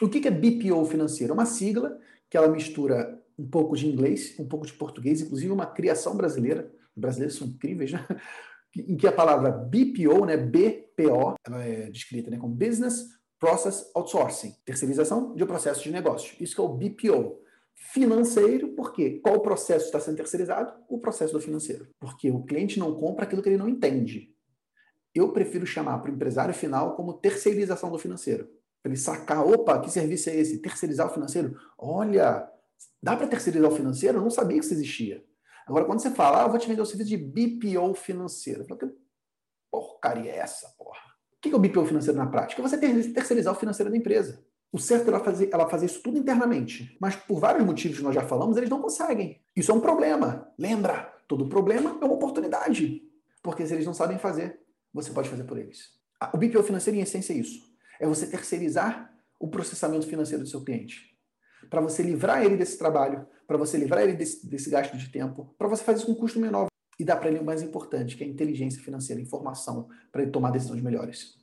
O que é BPO financeiro? É uma sigla que ela mistura um pouco de inglês, um pouco de português, inclusive uma criação brasileira. Os brasileiros são incríveis, né? Em que a palavra BPO, né, BPO, ela é descrita né, como Business Process Outsourcing, terceirização de um processo de negócio. Isso que é o BPO. Financeiro, por quê? Qual processo está sendo terceirizado? O processo do financeiro. Porque o cliente não compra aquilo que ele não entende. Eu prefiro chamar para o empresário final como terceirização do financeiro. Para ele sacar, opa, que serviço é esse? Terceirizar o financeiro? Olha, dá para terceirizar o financeiro? Eu não sabia que isso existia. Agora, quando você fala, ah, eu vou te vender o serviço de BPO financeiro. Eu falo, que porcaria é essa, porra? O que é o BPO financeiro na prática? É você terceirizar o financeiro da empresa. O certo é ela fazer, ela fazer isso tudo internamente. Mas por vários motivos que nós já falamos, eles não conseguem. Isso é um problema. Lembra, todo problema é uma oportunidade. Porque se eles não sabem fazer, você pode fazer por eles. O BPO financeiro, em essência, é isso. É você terceirizar o processamento financeiro do seu cliente. Para você livrar ele desse trabalho, para você livrar ele desse, desse gasto de tempo, para você fazer isso com um custo menor e dar para ele o mais importante, que é a inteligência financeira, informação, para ele tomar decisões melhores.